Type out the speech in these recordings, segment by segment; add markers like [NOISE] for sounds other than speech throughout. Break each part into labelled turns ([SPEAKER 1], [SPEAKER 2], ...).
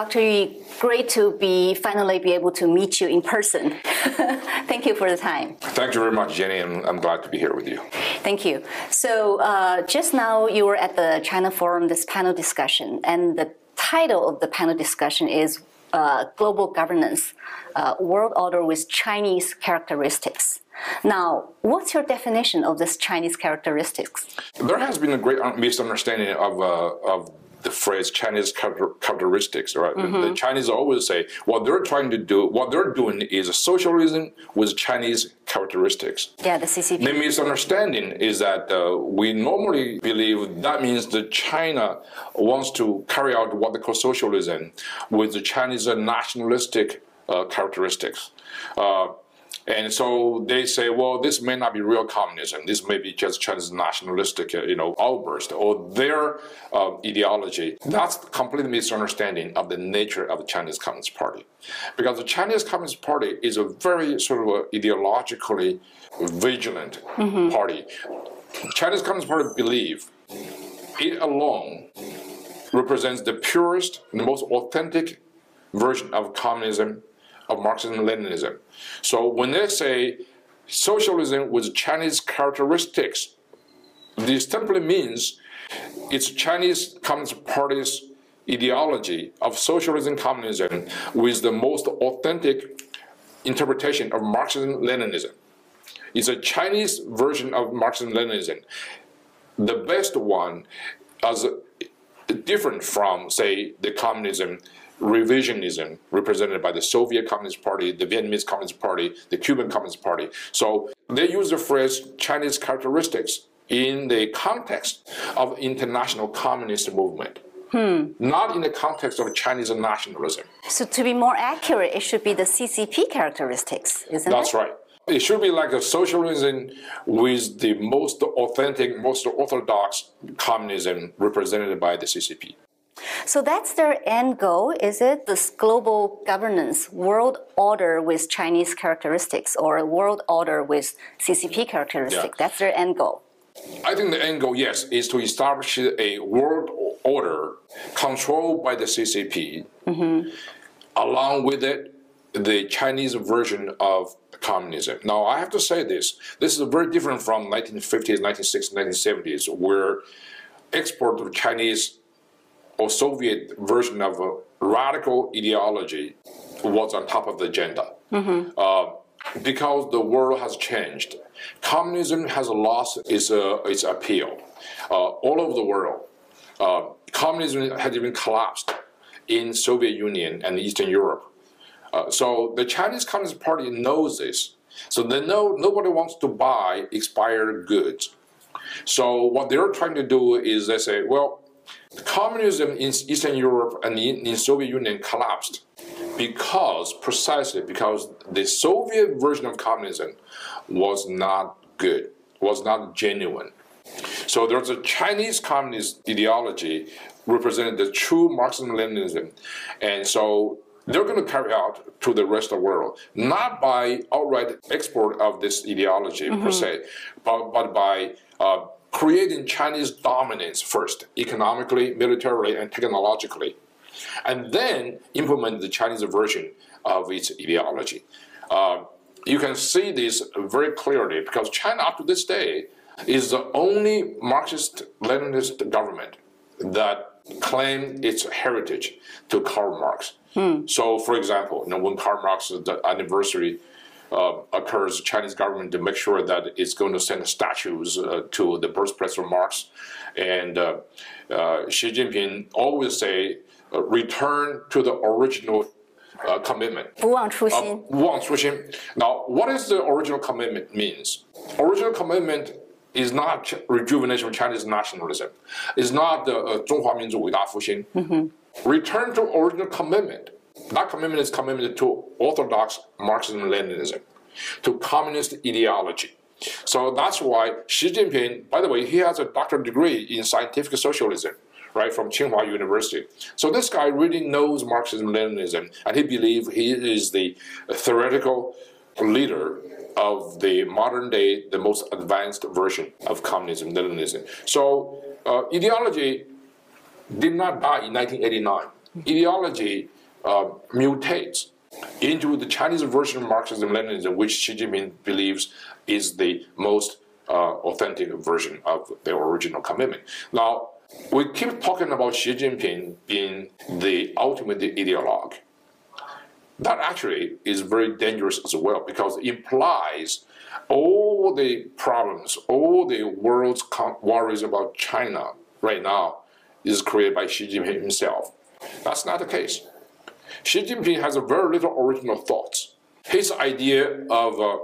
[SPEAKER 1] Dr. Yu, great to be finally be able to meet you in person. [LAUGHS] Thank you for the time.
[SPEAKER 2] Thank you very much, Jenny, and I'm glad to be here with you.
[SPEAKER 1] Thank you. So uh, just now you were at the China Forum, this panel discussion, and the title of the panel discussion is uh, Global Governance, uh, World Order with Chinese Characteristics. Now, what's your definition of this Chinese characteristics?
[SPEAKER 2] There has been a great misunderstanding of, uh, of the phrase Chinese characteristics, right? Mm-hmm. The Chinese always say what they're trying to do, what they're doing is socialism with Chinese characteristics.
[SPEAKER 1] Yeah, the CCP.
[SPEAKER 2] The misunderstanding is that uh, we normally believe that means that China wants to carry out what they call socialism with the Chinese nationalistic uh, characteristics. Uh, and so they say, well, this may not be real communism. This may be just Chinese nationalistic, you know, outburst or their uh, ideology. That's a complete misunderstanding of the nature of the Chinese Communist Party, because the Chinese Communist Party is a very sort of ideologically vigilant mm-hmm. party. Chinese Communist Party believe it alone represents the purest and the most authentic version of communism of Marxism Leninism. So when they say socialism with Chinese characteristics, this simply means it's Chinese Communist Party's ideology of socialism communism with the most authentic interpretation of Marxism Leninism. It's a Chinese version of Marxism Leninism. The best one as different from, say, the communism revisionism represented by the Soviet Communist Party, the Vietnamese Communist Party, the Cuban Communist Party. So they use the phrase Chinese characteristics in the context of international communist movement. Hmm. Not in the context of Chinese nationalism.
[SPEAKER 1] So, to be more accurate, it should be the CCP characteristics, isn't
[SPEAKER 2] That's
[SPEAKER 1] it?
[SPEAKER 2] That's right. It should be like a socialism with the most authentic, most orthodox communism represented by the CCP.
[SPEAKER 1] So that's their end goal, is it? This global governance, world order with Chinese characteristics, or world order with CCP characteristics. Yeah. That's their end goal.
[SPEAKER 2] I think the end goal, yes, is to establish a world order controlled by the CCP, mm-hmm. along with it, the Chinese version of communism. Now, I have to say this this is very different from 1950s, 1960s, 1970s, where export of Chinese or Soviet version of a radical ideology was on top of the agenda. Mm-hmm. Uh, because the world has changed, communism has lost its, uh, its appeal uh, all over the world. Uh, communism had even collapsed in Soviet Union and Eastern Europe. Uh, so the Chinese Communist Party knows this. So they know nobody wants to buy expired goods. So what they're trying to do is they say, well, Communism in Eastern Europe and in, in Soviet Union collapsed because precisely because the Soviet version of communism was not good, was not genuine. So there's a Chinese communist ideology represented the true Marxism-Leninism, and so they're going to carry out to the rest of the world, not by outright export of this ideology mm-hmm. per se, but, but by uh, creating Chinese dominance first, economically, militarily, and technologically, and then implement the Chinese version of its ideology. Uh, you can see this very clearly because China, up to this day, is the only Marxist-Leninist government that claimed its heritage to Karl Marx. Hmm. So, for example, you know, when Karl Marx's anniversary uh, occurs, Chinese government to make sure that it's going to send statues uh, to the birthplace of Marx. And uh, uh Xi Jinping always say, uh, return to the original uh, commitment.
[SPEAKER 1] 不忘初心.
[SPEAKER 2] 不忘初心. Now, what is the original commitment means? Original commitment is not rejuvenation of Chinese nationalism. It's not the uh, 中华民族伟大复兴. Mm-hmm. Return to original commitment. that commitment is commitment to orthodox Marxism-Leninism, to communist ideology. So that's why Xi Jinping, by the way, he has a doctorate degree in scientific socialism, right, from Tsinghua University. So this guy really knows Marxism-Leninism, and he believes he is the theoretical leader of the modern day, the most advanced version of communism, Leninism. So uh, ideology did not die in 1989 ideology uh, mutates into the Chinese version of Marxism Leninism, which Xi Jinping believes is the most uh, authentic version of the original commitment. Now, we keep talking about Xi Jinping being the ultimate ideologue. That actually is very dangerous as well because it implies all the problems, all the world's worries about China right now is created by Xi Jinping himself. That's not the case. Xi Jinping has very little original thoughts. His idea of, uh,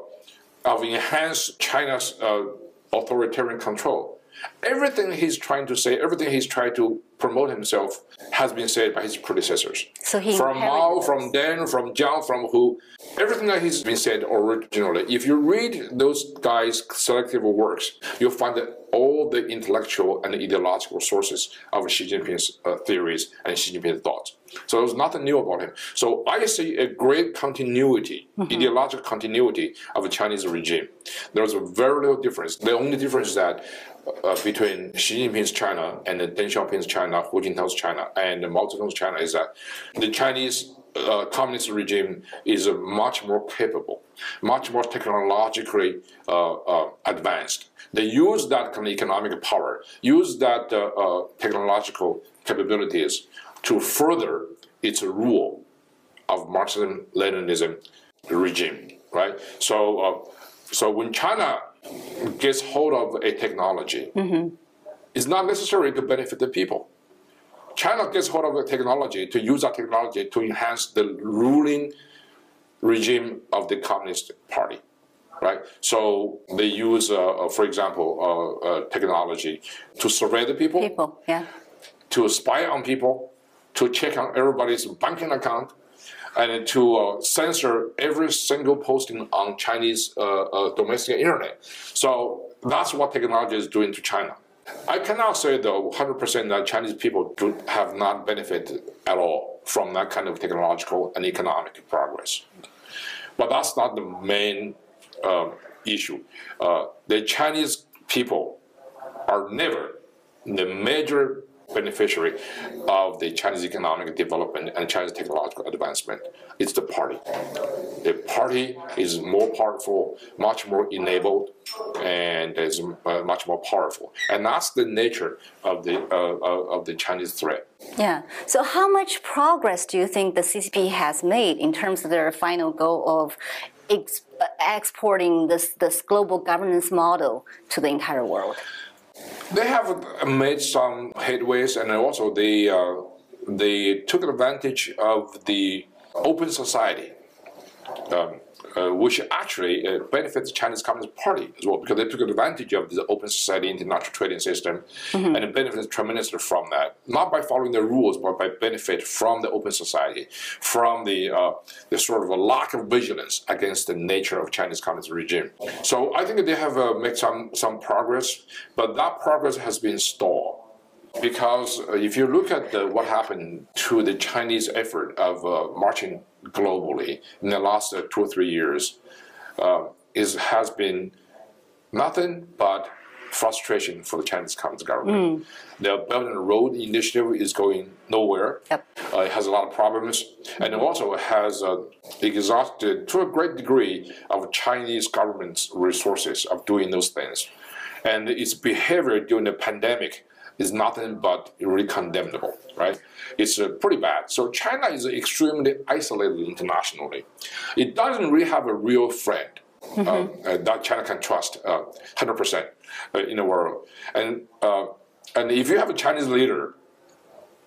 [SPEAKER 2] of enhanced China's uh, authoritarian control, everything he's trying to say, everything he's trying to promote himself has been said by his predecessors.
[SPEAKER 1] So he
[SPEAKER 2] from Mao, from Deng, from Jiang, from Hu, everything that he's been said originally. If you read those guys' selective works, you'll find that all the intellectual and ideological sources of Xi Jinping's uh, theories and Xi Jinping's thoughts. So there's nothing new about him. So I see a great continuity, mm-hmm. ideological continuity of the Chinese regime. There's a very little difference. The only difference is that uh, between Xi Jinping's China and Deng Xiaoping's China, Hu Jintao's China, and Mao Zedong's China is that the Chinese uh, communist regime is uh, much more capable, much more technologically uh, uh advanced. They use that kind of economic power, use that uh, uh, technological capabilities to further its rule of Marxism-Leninism regime, right? So, so when China gets hold of a technology, mm-hmm. it's not necessary to benefit the people. China gets hold of a technology to use that technology to enhance the ruling regime of the Communist Party, right? So they use, uh, uh for example, uh, uh, technology to survey the people,
[SPEAKER 1] people, yeah,
[SPEAKER 2] to spy on people, to check on everybody's banking account, and to uh, censor every single posting on Chinese uh, uh, domestic internet. So that's what technology is doing to China. I cannot say though 100% that Chinese people do, have not benefited at all from that kind of technological and economic progress. But that's not the main uh, issue. Uh, the Chinese people are never the major beneficiary of the Chinese economic development and Chinese technological advancement is the party. The party is more powerful, much more enabled, and is uh, much more powerful. And that's the nature of the uh, uh of the Chinese threat.
[SPEAKER 1] Yeah. So, how much progress do you think the CCP has made in terms of their final goal of ex exporting this this global governance model to the entire world?
[SPEAKER 2] They have made some headways, and also they uh, they took advantage of the open society. Um, uh, which actually uh, benefits the Chinese Communist Party as well, because they took advantage of the open society international trading system mm-hmm. and it benefits tremendously from that. Not by following the rules, but by benefit from the open society, from the uh, the sort of a lack of vigilance against the nature of Chinese Communist regime. So I think they have uh, made some some progress, but that progress has been stalled because uh, if you look at the, what happened to the Chinese effort of uh, marching globally in the last uh, two or three years, uh, is has been nothing but frustration for the Chinese Communist government. Mm. The Belt and Road Initiative is going nowhere. Yep. Uh, it has a lot of problems, and it also has uh, exhausted to a great degree of Chinese government's resources of doing those things, and its behavior during the pandemic is nothing but really condemnable, right? It's uh, pretty bad. So China is extremely isolated internationally. It doesn't really have a real friend mm-hmm. uh, uh that China can trust 100% uh, uh, in the world. And, uh, and if you have a Chinese leader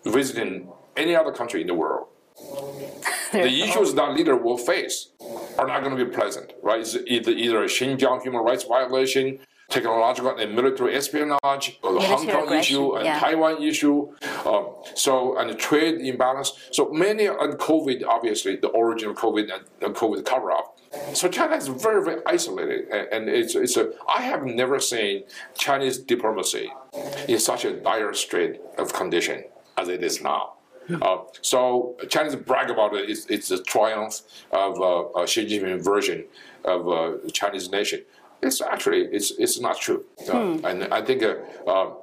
[SPEAKER 2] visiting any other country in the world, [LAUGHS] the issues that leader will face are not going to be pleasant, right? It's either, either a Xinjiang human rights violation, technological and military espionage, or the Hong Kong issue and yeah. Taiwan issue, um, so and the trade imbalance. So many and COVID, obviously, the origin of COVID and the COVID cover up. So China is very, very isolated, and it's it's a. I have never seen Chinese diplomacy in such a dire state of condition as it is now. Uh, so Chinese brag about it. It's, it's a triumph of uh, Xi Jinping version of uh, Chinese nation. It's actually it's it's not true, uh, hmm. and I think uh, uh,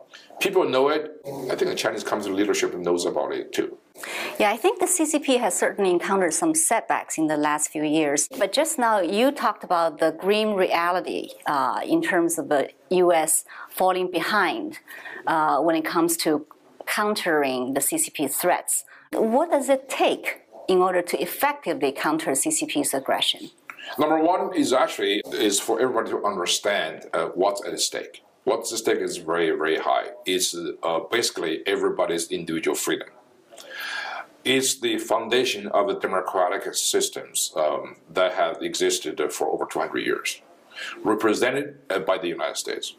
[SPEAKER 2] people know it. I think the Chinese Communist leadership knows about it too.
[SPEAKER 1] Yeah, I think the CCP has certainly encountered some setbacks in the last few years. But just now, you talked about the grim reality uh, in terms of the U.S. falling behind uh, when it comes to countering the CCP threats. What does it take in order to effectively counter CCP's aggression?
[SPEAKER 2] Number one is actually is for everybody to understand uh, what's at stake. What's at stake is very very high. It's uh, basically everybody's individual freedom. It's the foundation of the democratic systems um, that have existed for over 200 years, represented uh, by the United States.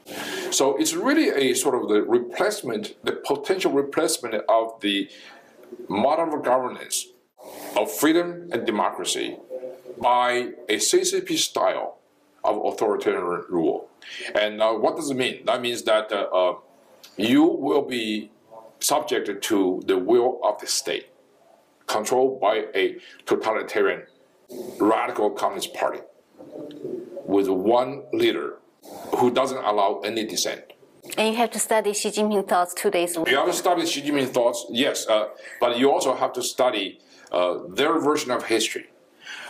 [SPEAKER 2] So it's really a sort of the replacement, the potential replacement of the model of governance of freedom and democracy by a CCP style of authoritarian rule. And uh, what does it mean? That means that uh, uh, you will be subjected to the will of the state, controlled by a totalitarian radical communist party with one leader who doesn't allow any dissent.
[SPEAKER 1] And you have to study Xi Jinping thoughts two days week.
[SPEAKER 2] You have to study Xi Jinping thoughts, yes, uh, but you also have to study uh, their version of history.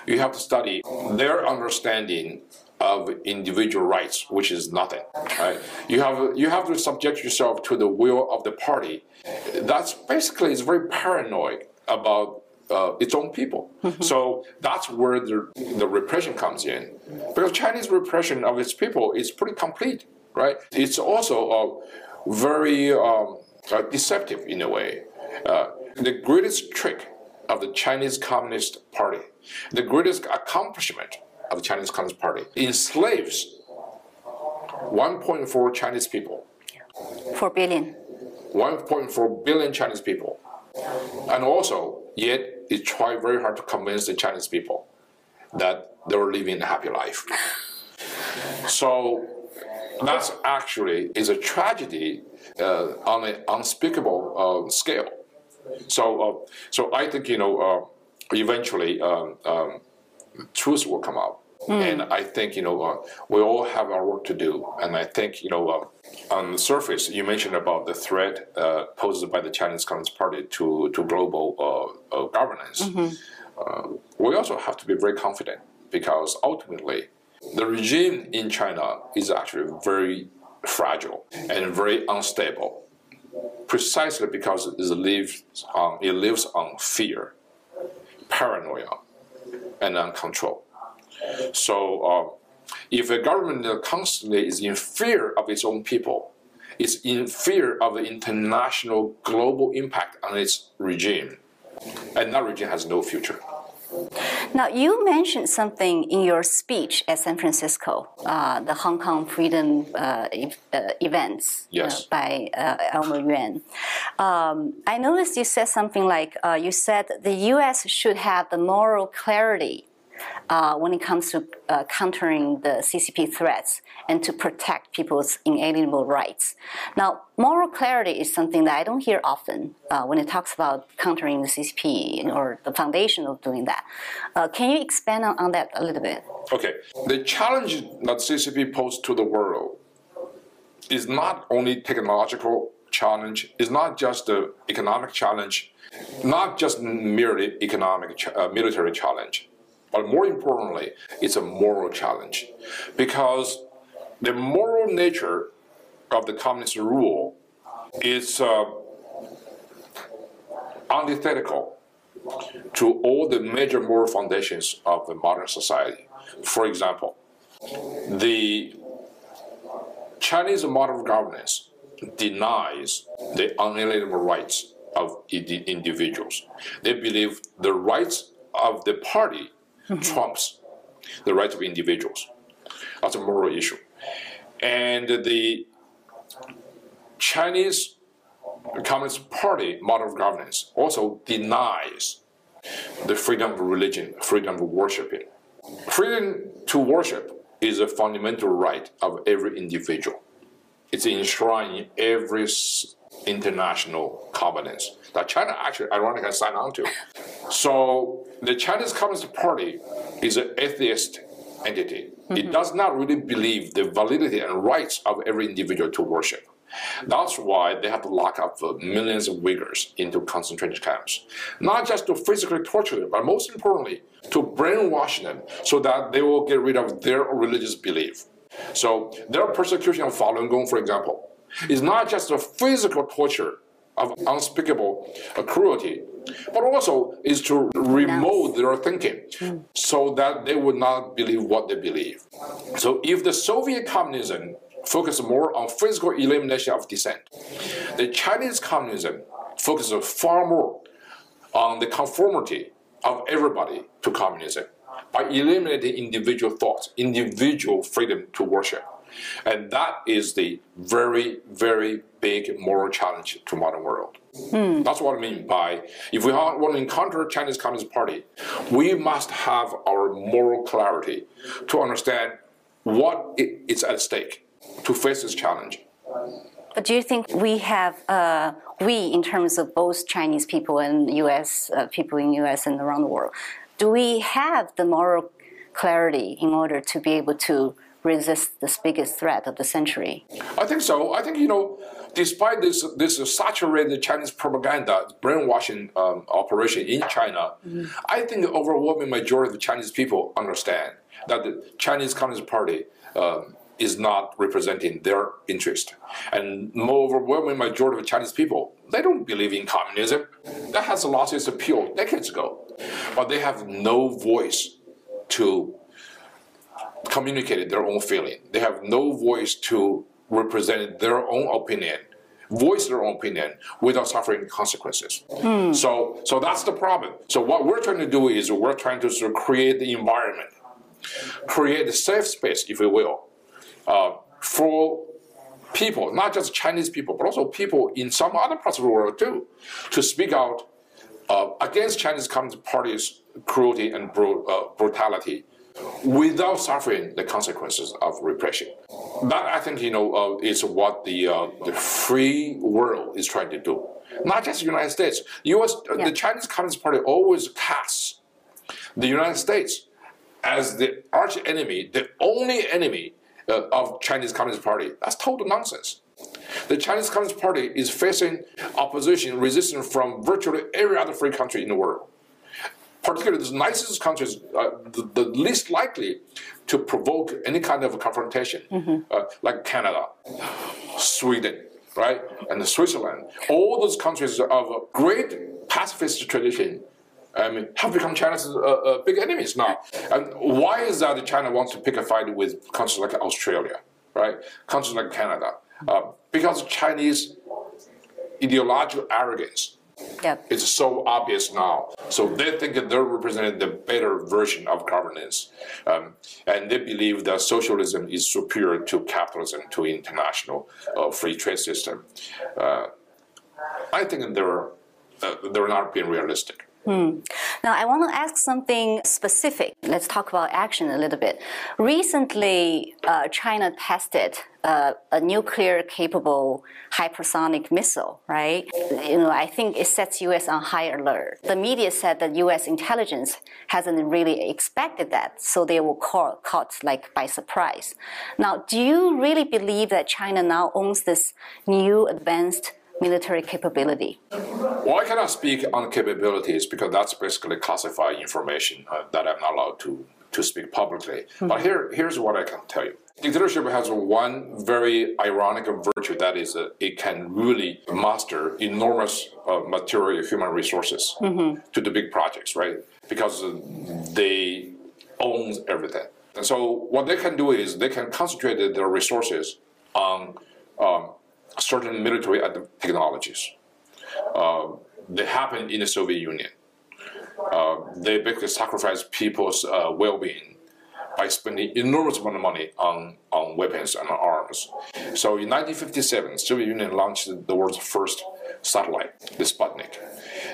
[SPEAKER 2] You have to study their understanding of individual rights, which is nothing. Right? You have you have to subject yourself to the will of the party. That's basically it's very paranoid about uh, its own people. Mm-hmm. So that's where the, the repression comes in. Because Chinese repression of its people is pretty complete, right? It's also uh, very um, uh, deceptive in a way. Uh, the greatest trick of the Chinese Communist Party, the greatest accomplishment of the Chinese Communist Party, enslaves 1.4 Chinese people.
[SPEAKER 1] 4 billion.
[SPEAKER 2] 1.4 billion Chinese people. And also, yet, it tried very hard to convince the Chinese people that they were living a happy life. [LAUGHS] so, that's actually is a tragedy uh, on an unspeakable uh, scale. So, uh, so I think you know, uh, eventually, um, um, truth will come out. Mm. And I think you know uh, we all have our work to do, and I think you know uh, on the surface you mentioned about the threat uh, posed by the Chinese Communist Party to to global uh, uh, governance. Mm-hmm. Uh, we also have to be very confident because ultimately the regime in China is actually very fragile and very unstable, precisely because it lives on it lives on fear, paranoia, and uncontrol. So uh, if a government constantly is in fear of its own people, is in fear of the international global impact on its regime, and that regime has no future.
[SPEAKER 1] Now, you mentioned something in your speech at San Francisco, uh, the Hong Kong Freedom uh, e- uh, events
[SPEAKER 2] yes.
[SPEAKER 1] by uh, Elmer Yuen. Um, I noticed you said something like uh, you said the U.S. should have the moral clarity uh, when it comes to uh, countering the CCP threats and to protect people's inalienable rights. Now, moral clarity is something that I don't hear often uh, when it talks about countering the CCP or the foundation of doing that. Uh, can you expand on, on that a little bit?
[SPEAKER 2] Okay. The challenge that CCP poses to the world is not only technological challenge, it's not just the economic challenge, not just merely economic, uh, military challenge but more importantly, it's a moral challenge because the moral nature of the communist rule is uh, antithetical to all the major moral foundations of the modern society. For example, the Chinese model of governance denies the unalienable rights of individuals. They believe the rights of the party mm-hmm. trumps the rights of individuals. That's a moral issue. And the Chinese Communist Party model of governance also denies the freedom of religion, freedom of worshiping. Freedom to worship is a fundamental right of every individual. It's enshrined in every international covenants that China actually ironically signed on to. So the Chinese Communist Party is an atheist entity. Mm-hmm. It does not really believe the validity and rights of every individual to worship. That's why they have to lock up millions of Uyghurs into concentration camps. Not just to physically torture them, but most importantly, to brainwash them so that they will get rid of their religious belief. So their persecution of Falun Gong, for example, is not just a physical torture of unspeakable cruelty, but also is to remove their thinking hmm. so that they would not believe what they believe. So if the Soviet communism focused more on physical elimination of dissent, the Chinese communism focuses far more on the conformity of everybody to communism by eliminating individual thoughts, individual freedom to worship. And that is the very, very big moral challenge to modern world. Hmm. That's what I mean by if we want to encounter Chinese Communist Party, we must have our moral clarity to understand what is at stake to face this challenge.
[SPEAKER 1] But do you think we have uh, we in terms of both Chinese people and U.S. Uh, people in U.S. and around the world, do we have the moral clarity in order to be able to resist this biggest threat of the century?
[SPEAKER 2] I think so. I think you know, despite this this saturated Chinese propaganda brainwashing um, operation in China, mm-hmm. I think the overwhelming majority of the Chinese people understand that the Chinese Communist Party. Um, is not representing their interest. And more overwhelming majority of Chinese people, they don't believe in communism. That has lost its appeal decades ago. But they have no voice to communicate their own feeling. They have no voice to represent their own opinion, voice their own opinion without suffering consequences. Hmm. So, so that's the problem. So what we're trying to do is we're trying to sort of create the environment, create a safe space, if you will, uh, for people, not just Chinese people, but also people in some other parts of the world too, to speak out uh, against Chinese Communist Party's cruelty and bru- uh, brutality without suffering the consequences of repression. That I think you know uh, is what the uh, the free world is trying to do. Not just the United States. U.S. Uh, yeah. The Chinese Communist Party always casts the United States as the arch enemy, the only enemy uh, of Chinese Communist Party. That's total nonsense. The Chinese Communist Party is facing opposition, resistance from virtually every other free country in the world. Particularly the nicest countries, uh, the, the, least likely to provoke any kind of confrontation, mm-hmm. uh, like Canada, Sweden, right, and Switzerland. All those countries of great pacifist tradition um, have become China's uh, uh, big enemies now. And why is that China wants to pick a fight with countries like Australia, right? Countries like Canada? Uh, because Chinese ideological arrogance yep. is so obvious now. So they think that they're representing the better version of governance. Um, and they believe that socialism is superior to capitalism, to international uh, free trade system. Uh, I think they're, uh, they're not being realistic.
[SPEAKER 1] Hmm. Now, I want to ask something specific. Let's talk about action a little bit. Recently, uh, China tested uh, a nuclear capable hypersonic missile, right? You know, I think it sets US on high alert. The media said that US intelligence hasn't really expected that, so they were caught, caught like by surprise. Now, do you really believe that China now owns this new advanced military capability?
[SPEAKER 2] Well, I cannot speak on capabilities because that's basically classified information uh, that I'm not allowed to, to speak publicly. Mm-hmm. But here, here's what I can tell you. Dictatorship has one very ironic virtue that is that it can really master enormous uh, material human resources mm-hmm. to do big projects, right? Because they own everything. And so what they can do is they can concentrate their resources on um, certain military technologies. Uh, they happened in the Soviet Union. Uh, they basically sacrificed people's uh, well-being by spending enormous amount of money on, on weapons and arms. So in 1957, Soviet Union launched the world's first satellite, the Sputnik.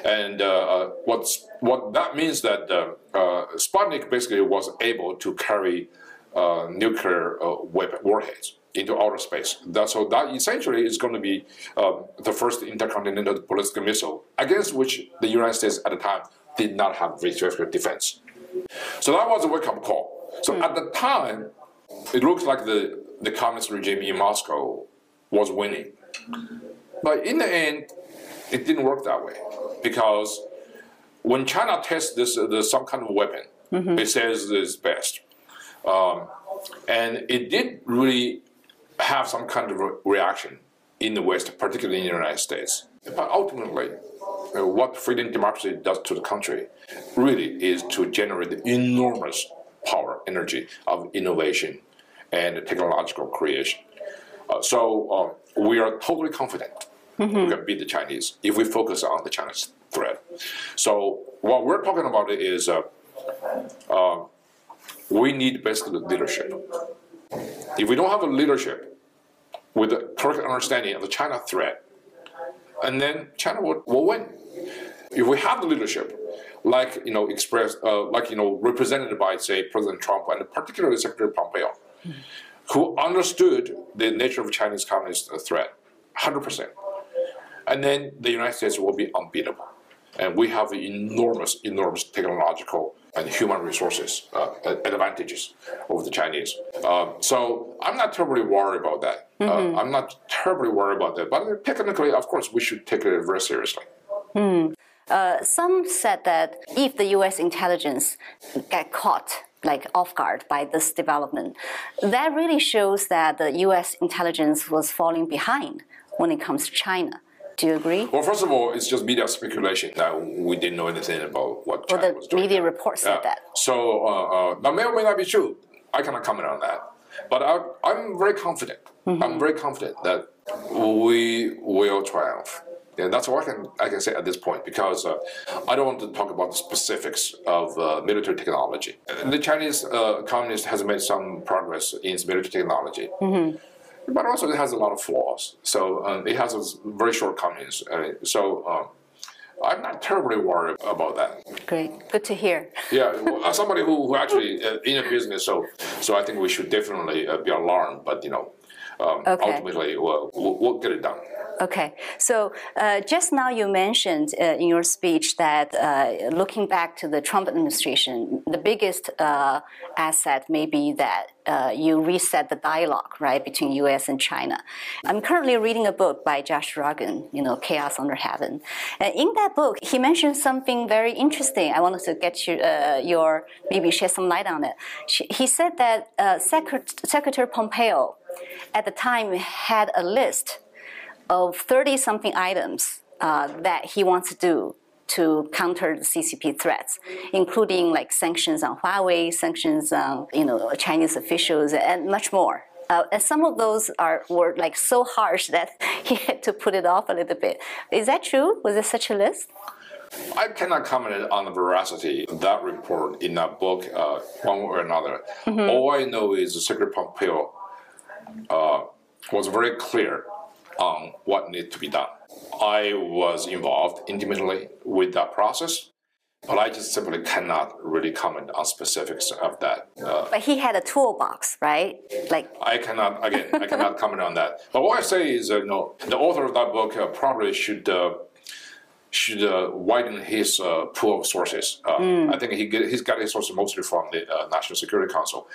[SPEAKER 2] And uh, uh what's, what that means that uh, uh, Sputnik basically was able to carry nuclear weapon warheads into outer space. That, so that essentially is going to be um, the first intercontinental ballistic missile against which the United States at the time did not have restricted defense. So that was a wake-up call. So mm. at the time, it looks like the, the communist regime in Moscow was winning. But in the end, it didn't work that way because when China tests this, this some kind of weapon, it says it's best, um, and it did really have some kind of re- reaction in the West, particularly in the United States. But ultimately, uh, what freedom democracy does to the country really is to generate enormous power, energy of innovation and technological creation. Uh, so uh, we are totally confident we can beat the Chinese if we focus on the Chinese threat. So what we're talking about is uh, uh, we need basically leadership. If we don't have a leadership with the correct understanding of the China threat, and then China will, will win. If we have the leadership, like you know, expressed, uh, like you know, represented by say President Trump and particularly Secretary Pompeo, who understood the nature of Chinese communist threat, hundred percent, and then the United States will be unbeatable, and we have enormous, enormous technological and human resources uh, advantages over the Chinese. Um, so I'm not terribly worried about that. Uh, I'm not terribly worried about that. But technically, of course, we should take it very seriously.
[SPEAKER 1] Uh, some said that if the U.S. intelligence get caught like off guard by this development, that really shows that the U.S. intelligence was falling behind when it comes to China. Do you agree?
[SPEAKER 2] Well, first of all, it's just media speculation that we didn't know anything about what
[SPEAKER 1] Well,
[SPEAKER 2] China
[SPEAKER 1] the
[SPEAKER 2] was doing.
[SPEAKER 1] media report said
[SPEAKER 2] Yeah.
[SPEAKER 1] that.
[SPEAKER 2] So uh, uh, that may or may not be true. I cannot comment on that. But I, I'm very confident.
[SPEAKER 1] Mm-hmm.
[SPEAKER 2] I'm very confident that we will triumph. And that's all I can I can say at this point because uh, I don't want to talk about the specifics of uh, military technology. The Chinese uh, communist has made some progress in its military technology,
[SPEAKER 1] Mm-hmm.
[SPEAKER 2] But also it has a lot of flaws. So um, it has a very shortcomings. Uh, so um, I'm not terribly worried about that.
[SPEAKER 1] Great, good to hear.
[SPEAKER 2] Yeah, [LAUGHS] well, as somebody who, who actually uh, in a business, so so I think we should definitely uh, be alarmed. But you know, um,
[SPEAKER 1] Okay.
[SPEAKER 2] ultimately, we'll, we'll, we'll get it done.
[SPEAKER 1] Okay, so uh, just now you mentioned uh, in your speech that uh, looking back to the Trump administration, the biggest uh, asset may be that uh, you reset the dialogue, right, between U.S. and China. I'm currently reading a book by Josh Rogin, you know, Chaos Under Heaven, and in that book he mentioned something very interesting. I wanted to get you, uh, your maybe shed some light on it. He said that Secret- Secretary Pompeo at the time had a list of 30 something items uh, that he wants to do to counter the CCP threats, including like sanctions on Huawei, sanctions on you know Chinese officials, and much more. Uh, and some of those are were like so harsh that [LAUGHS] he had to put it off a little bit. Is that true? Was there such a list?
[SPEAKER 2] I cannot comment on the veracity of that report in that book, uh, one way or another. All I know is Secretary Pompeo uh, was very clear on what needed to be done. I was involved intimately with that process, but I just simply cannot really comment on specifics of that. Uh,
[SPEAKER 1] But he had a toolbox, right? Like
[SPEAKER 2] I cannot again. I cannot comment on that. But what I say is, uh, you know, the author of that book uh, probably should uh, should uh, widen his uh, pool of sources. Uh, I think he get, he's got his sources mostly from the uh, National Security Council.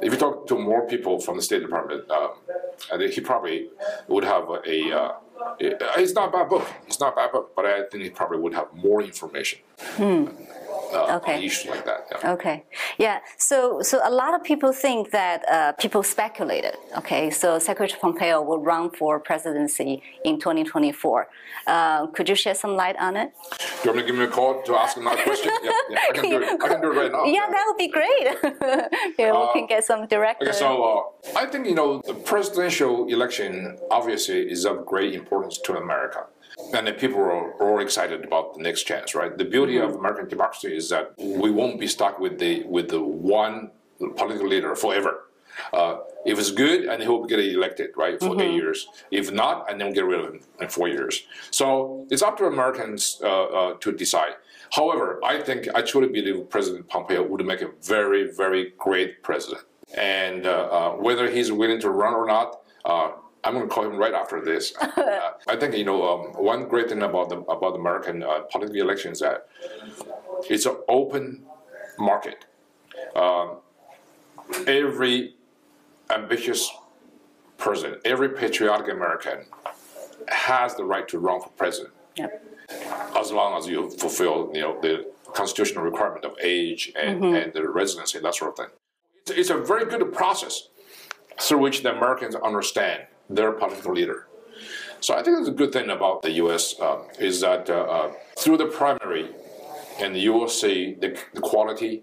[SPEAKER 2] If you talk to more people from the State Department, um, he probably would have a. Uh, it- it's not a bad book. It's not a bad book, but I think he probably would have more information uh,
[SPEAKER 1] Okay.
[SPEAKER 2] on issues like that. Yeah.
[SPEAKER 1] Okay, yeah. So, so a lot of people think that uh, people speculated. Okay, so Secretary Pompeo will run for presidency in 2024. Uh, could you shed some light on it?
[SPEAKER 2] Do You want me to give me a call to ask him that question? Yeah, yeah, I can do it. I can do it right now.
[SPEAKER 1] Yeah, that would be great. [LAUGHS] yeah, we can get some direct.
[SPEAKER 2] Okay, so uh, I think you know the presidential election obviously is of great importance to America, and that people are all excited about the next chance, right? The beauty of American democracy is that we won't be stuck with the with the one political leader forever. Uh, if it's good, and he'll get elected, right, for eight years. If not, and then we'll get rid of him in four years. So it's up to Americans uh, uh, to decide. However, I think I truly believe President Pompeo would make a very, very great president. And uh, uh, whether he's willing to run or not, uh, I'm going to call him right after this. Uh, [LAUGHS] I think you know um, one great thing about the about American uh, political elections is that it's an open market. Um, every ambitious person, every patriotic American, has the right to run for president.
[SPEAKER 1] Yep.
[SPEAKER 2] As long as you fulfill, you know, the constitutional requirement of age and,
[SPEAKER 1] Mm-hmm.
[SPEAKER 2] and the residency, that sort of thing. It's, it's a very good process through which the Americans understand their political leader. So I think that's a good thing about the U.S. Um, is that uh, uh, through the primary, and you will see the, the quality,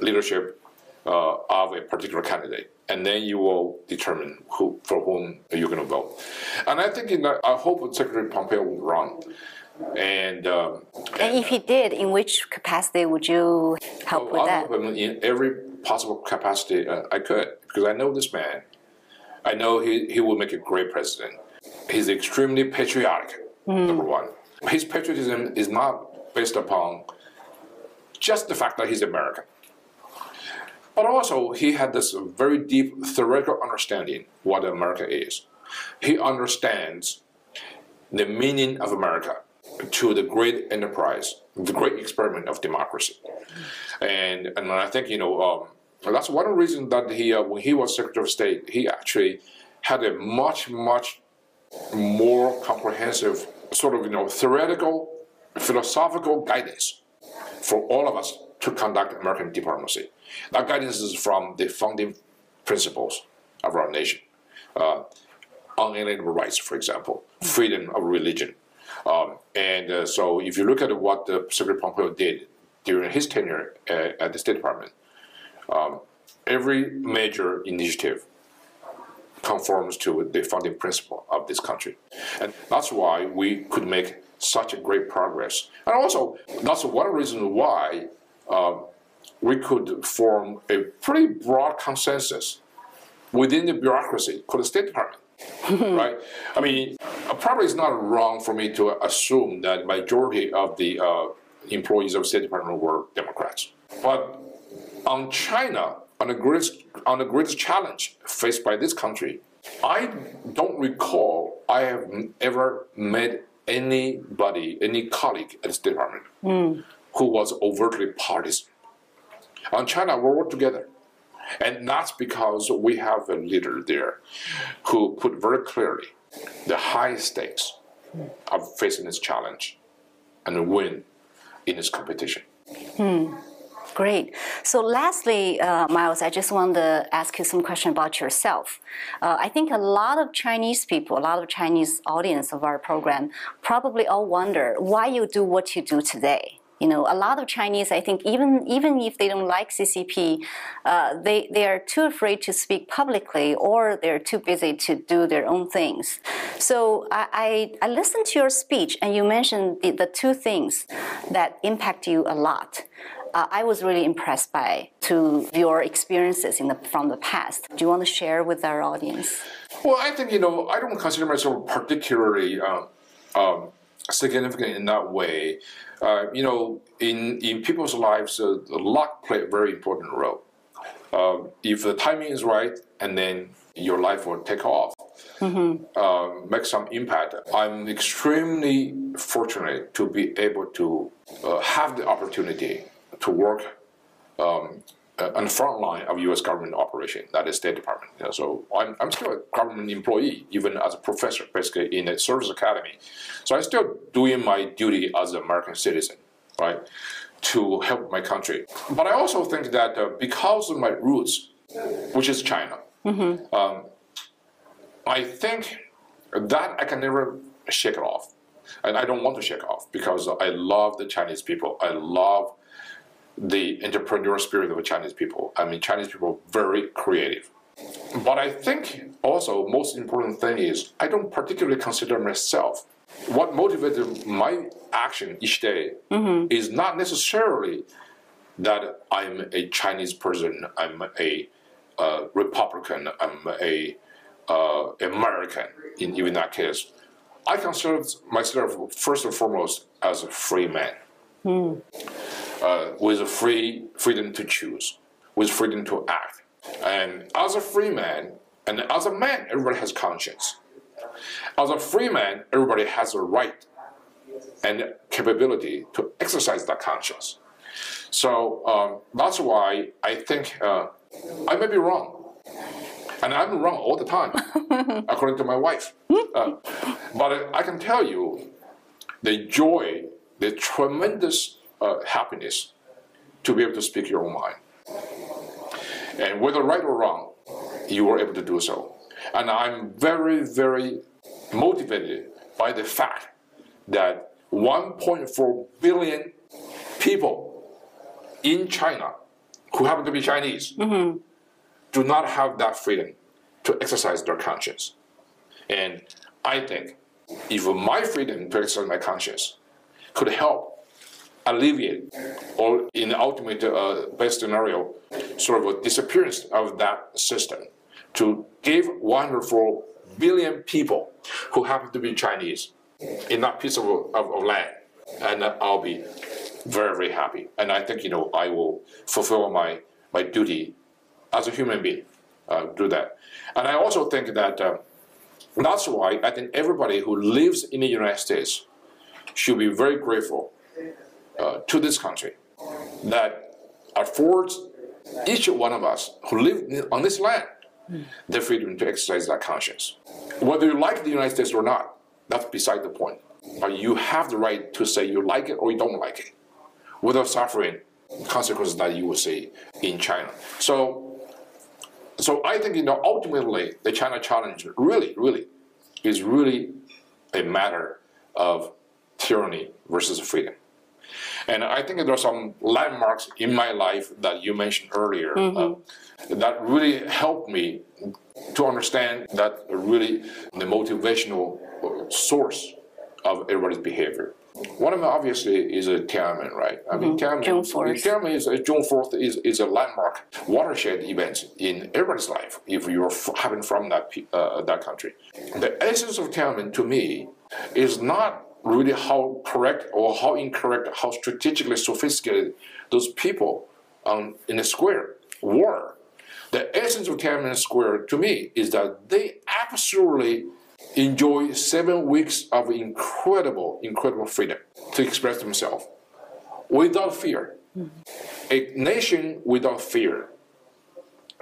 [SPEAKER 2] leadership uh, of a particular candidate, and then you will determine who for whom you're going to vote. And I think in that, I hope Secretary Pompeo will run. And, um,
[SPEAKER 1] And if he did, in which capacity would you help with
[SPEAKER 2] I'll
[SPEAKER 1] that?
[SPEAKER 2] help him in every possible capacity uh, I could because I know this man. I know he, he will make a great president. He's extremely patriotic, number one. His patriotism is not based upon just the fact that he's American. But also, he had this very deep theoretical understanding what America is. He understands the meaning of America to the great enterprise, the great experiment of democracy. And and I think you know um, that's one reason that he uh, when he was Secretary of State, he actually had a much much more comprehensive sort of you know theoretical philosophical guidance for all of us to conduct American diplomacy. That guidance is from the founding principles of our nation. Uh, unalienable rights, for example, freedom of religion. Um, and uh, so if you look at what the Secretary Pompeo did during his tenure uh, at the State Department, um, every major initiative conforms to the founding principle of this country. And that's why we could make such a great progress. And also, that's one reason why uh, we could form a pretty broad consensus within the bureaucracy called the State Department. [LAUGHS] right? I mean, uh, probably it's not wrong for me to assume that majority of the uh, employees of State Department were Democrats. But on China, on the greatest on the greatest challenge faced by this country, I don't recall I have ever met anybody, any colleague at the State Department hmm. who was overtly partisan. On China, we work together. And that's because we have a leader there who put very clearly the high stakes of facing this challenge and win in this competition. Hmm.
[SPEAKER 1] Great. So, lastly, uh, Miles, I just want to ask you some question about yourself. Uh, I think a lot of Chinese people, a lot of Chinese audience of our program, probably all wonder why you do what you do today. You know, a lot of Chinese, I think, even even if they don't like CCP, uh, they they are too afraid to speak publicly, or they're too busy to do their own things. So I I, I listened to your speech, and you mentioned the, the two things that impact you a lot uh, I was really impressed by to your experiences in the, from the past. Do you want to share with our audience?
[SPEAKER 2] Well, I think, you know, I don't consider myself particularly uh, um, significant in that way. Uh, you know, in, in people's lives, uh, luck play a very important role. Uh, if the timing is right, and then your life will take off, uh, make some impact. I'm extremely fortunate to be able to uh, have the opportunity to work um, uh, on the front line of U.S. government operation, that is State Department. You know, so I'm, I'm still a government employee, even as a professor, basically in a service academy. So I'm still doing my duty as an American citizen, right, to help my country. But I also think that uh, because of my roots, which is China, um, I think that I can never shake it off. And I don't want to shake off because I love the Chinese people. I love the entrepreneurial spirit of the Chinese people. I mean, Chinese people are very creative. But I think also most important thing is I don't particularly consider myself. What motivated my action each day is not necessarily that I'm a Chinese person, I'm a uh, Republican, I'm a uh, American. In even that case, I consider myself first and foremost as a free man uh, with free freedom to choose, with freedom to act. And as a free man, and as a man, everybody has conscience. As a free man, everybody has a right and capability to exercise that conscience. So um, that's why I think uh, I may be wrong. and I'm wrong all the time, [LAUGHS] according to my wife. Uh, but I can tell you, the joy, the tremendous uh, happiness to be able to speak your own mind, and whether right or wrong, you were able to do so. And I'm very, very motivated by the fact that 1.4 billion people in China who happen to be Chinese mm-hmm. do not have that freedom to exercise their conscience. And I think if my freedom to exercise my conscience could help alleviate, or in the ultimate uh, best scenario, sort of a disappearance of that system, to give 104 billion people who happen to be Chinese in that piece of, of, of land, and I'll be very, very happy. And I think, you know, I will fulfill my, my duty as a human being, uh, do that. And I also think that uh, that's why I think everybody who lives in the United States should be very grateful uh, to this country that affords each one of us who live on this land the freedom to exercise that conscience. Whether you like the United States or not, that's beside the point. But you have the right to say you like it or you don't like it without suffering consequences that you will see in China. So, so I think you know ultimately the China challenge really, really is really a matter of tyranny versus freedom. And I think there are some landmarks in my life that you mentioned earlier mm-hmm. uh, that really helped me to understand that really the motivational source of everybody's behavior. One of them obviously is a Tiananmen, right? I mean, mm-hmm. Tiananmen,
[SPEAKER 1] June 4th.
[SPEAKER 2] Tiananmen is uh, June 4th is, is a landmark watershed event in everybody's life if you're f- having from that uh, that country. The essence of Tiananmen to me is not really how correct or how incorrect, how strategically sophisticated those people um, in the square were. The essence of Tiananmen Square to me is that they absolutely enjoy seven weeks of incredible, incredible freedom to express themselves without fear. Mm-hmm. A nation without fear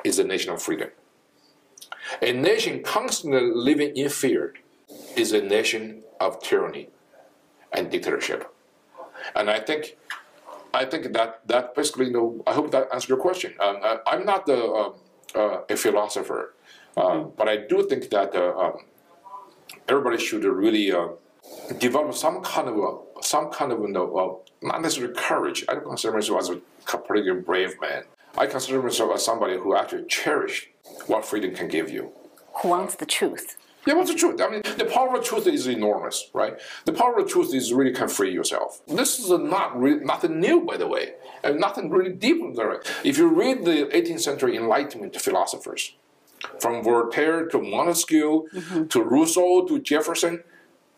[SPEAKER 2] is a nation of freedom. A nation constantly living in fear is a nation of tyranny and dictatorship. And I think, I think that that basically, you know, I hope that answers your question. Um, I, am not the, uh, uh, a philosopher, uh, mm-hmm. but I do think that uh, um, everybody should really uh, develop some kind of a, some kind of you know, not necessarily courage. I don't consider myself as a particularly brave man. I consider myself as somebody who actually cherishes what freedom can give you.
[SPEAKER 1] Who wants the truth?
[SPEAKER 2] Yeah, what's the truth? I mean, the power of truth is enormous, right? The power of truth is really can free yourself. This is not really, nothing new, by the way, and nothing really deep. In there. If you read the 18th century Enlightenment philosophers, from Voltaire to Montesquieu mm-hmm. to Rousseau to Jefferson,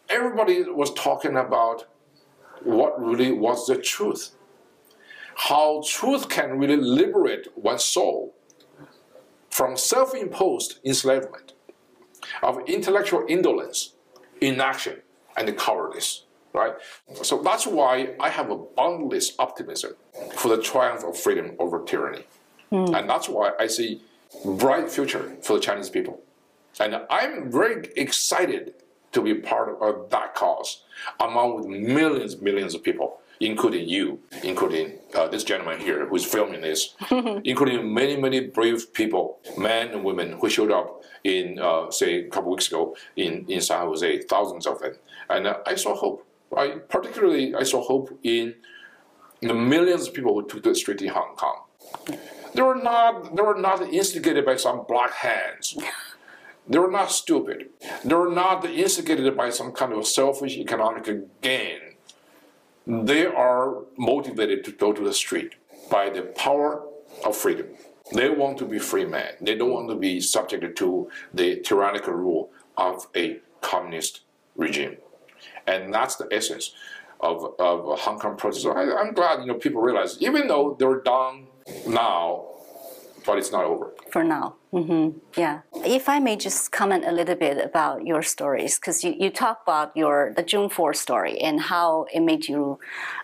[SPEAKER 2] everybody was talking about what really was the truth. How truth can really liberate one's soul from self imposed enslavement of intellectual indolence, inaction, and cowardice. Right? So that's why I have a boundless optimism for the triumph of freedom over tyranny. Mm. And that's why I see bright future for the Chinese people. And I'm very excited to be part of that cause among millions, millions of people including you, including uh, this gentleman here who's filming this, [LAUGHS] including many, many brave people, men and women who showed up in, uh, say, a couple weeks ago in, in San Jose, thousands of them. And uh, I saw hope. I, particularly, I saw hope in the millions of people who took to the street in Hong Kong. They were not, they were not instigated by some black hands. [LAUGHS] They were not stupid. They were not instigated by some kind of selfish economic gain they are motivated to go to the street by the power of freedom. They want to be free men. They don't want to be subjected to the tyrannical rule of a communist regime. And that's the essence of, of Hong Kong protest. I, am glad you know people realize, even though they're done now but it's not over.
[SPEAKER 1] For now. Mm-hmm. Yeah. If I may just comment a little bit about your stories, because you, you talk about your the June 4 story and how it made you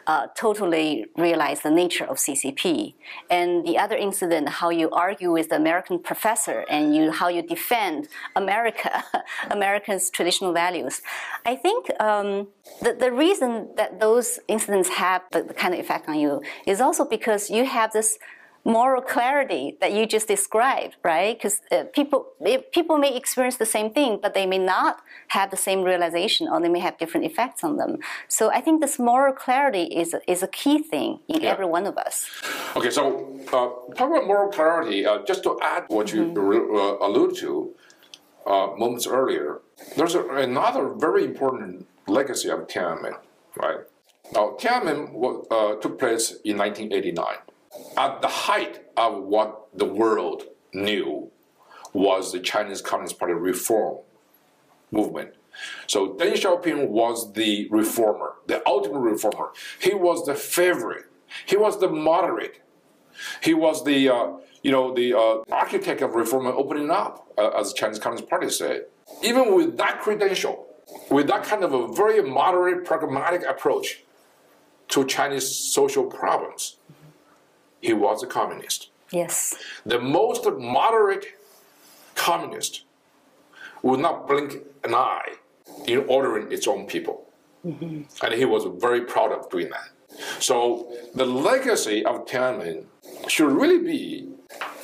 [SPEAKER 1] uh, totally realize the nature of CCP, and the other incident, how you argue with the American professor and you how you defend America, [LAUGHS] Americans' traditional values. I think um, the, the reason that those incidents have the, the kind of effect on you is also because you have this moral clarity that you just described, right? Because uh, people people may experience the same thing, but they may not have the same realization, or they may have different effects on them. So I think this moral clarity is is a key thing in yeah. every one of us.
[SPEAKER 2] Okay, so uh, talk about moral clarity. Uh, just to add what mm-hmm. you uh, allude to uh, moments earlier, there's a, another very important legacy of Tiananmen, right? Now, Tiananmen uh, took place in 1989 at the height of what the world knew was the Chinese Communist Party reform movement. So Deng Xiaoping was the reformer, the ultimate reformer. He was the favorite. He was the moderate. He was the uh, you know the uh, architect of reform and opening up, uh, as the Chinese Communist Party said. Even with that credential, with that kind of a very moderate, pragmatic approach to Chinese social problems, he was a communist.
[SPEAKER 1] Yes.
[SPEAKER 2] The most moderate communist would not blink an eye in ordering its own people. Mm-hmm. And he was very proud of doing that. So the legacy of Tiananmen should really be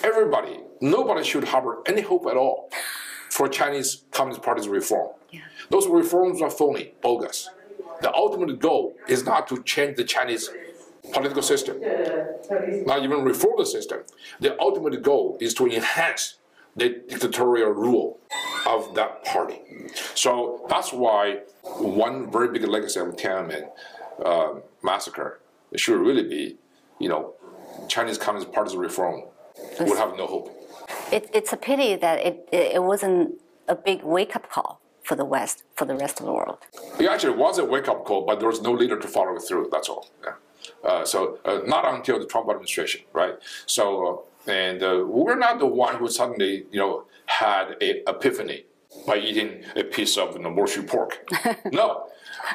[SPEAKER 2] everybody, nobody should harbor any hope at all for Chinese Communist Party's reform. Yeah. Those reforms are phony, bogus. The ultimate goal is not to change the Chinese political system, not even reform the system. The ultimate goal is to enhance the dictatorial rule of that party. So that's why one very big legacy of Tiananmen uh, massacre should really be, you know, Chinese Communist Party's reform would have no hope.
[SPEAKER 1] It, it's a pity that it, it wasn't a big wake-up call for the West, for the rest of the world.
[SPEAKER 2] It actually was a wake-up call, but there was no leader to follow it through. That's all. Yeah. Uh, so uh, not until the Trump administration, right? So uh, and we're not the one who suddenly you know had an epiphany by eating a piece of you know, pork. [LAUGHS] no,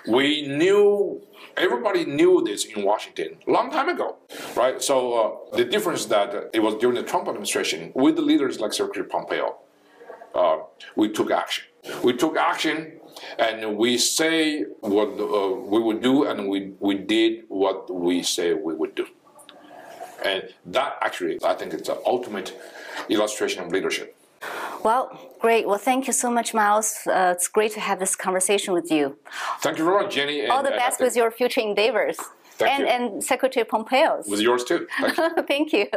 [SPEAKER 2] we knew everybody knew this in Washington a long time ago, right? So uh, the difference that it was during the Trump administration with the leaders like Secretary Pompeo, uh, we took action. We took action and we say what uh, we would do, and we, we did what we say we would do. And that actually, I think it's the ultimate illustration of leadership.
[SPEAKER 1] Well, great. Well, thank you so much, Miles. Uh, it's great to have this conversation with you.
[SPEAKER 2] Thank you very much, Jenny.
[SPEAKER 1] All the best with your future endeavors.
[SPEAKER 2] Thank
[SPEAKER 1] and,
[SPEAKER 2] you.
[SPEAKER 1] and Secretary Pompeo's.
[SPEAKER 2] With yours too.
[SPEAKER 1] Thank you. [LAUGHS] thank you.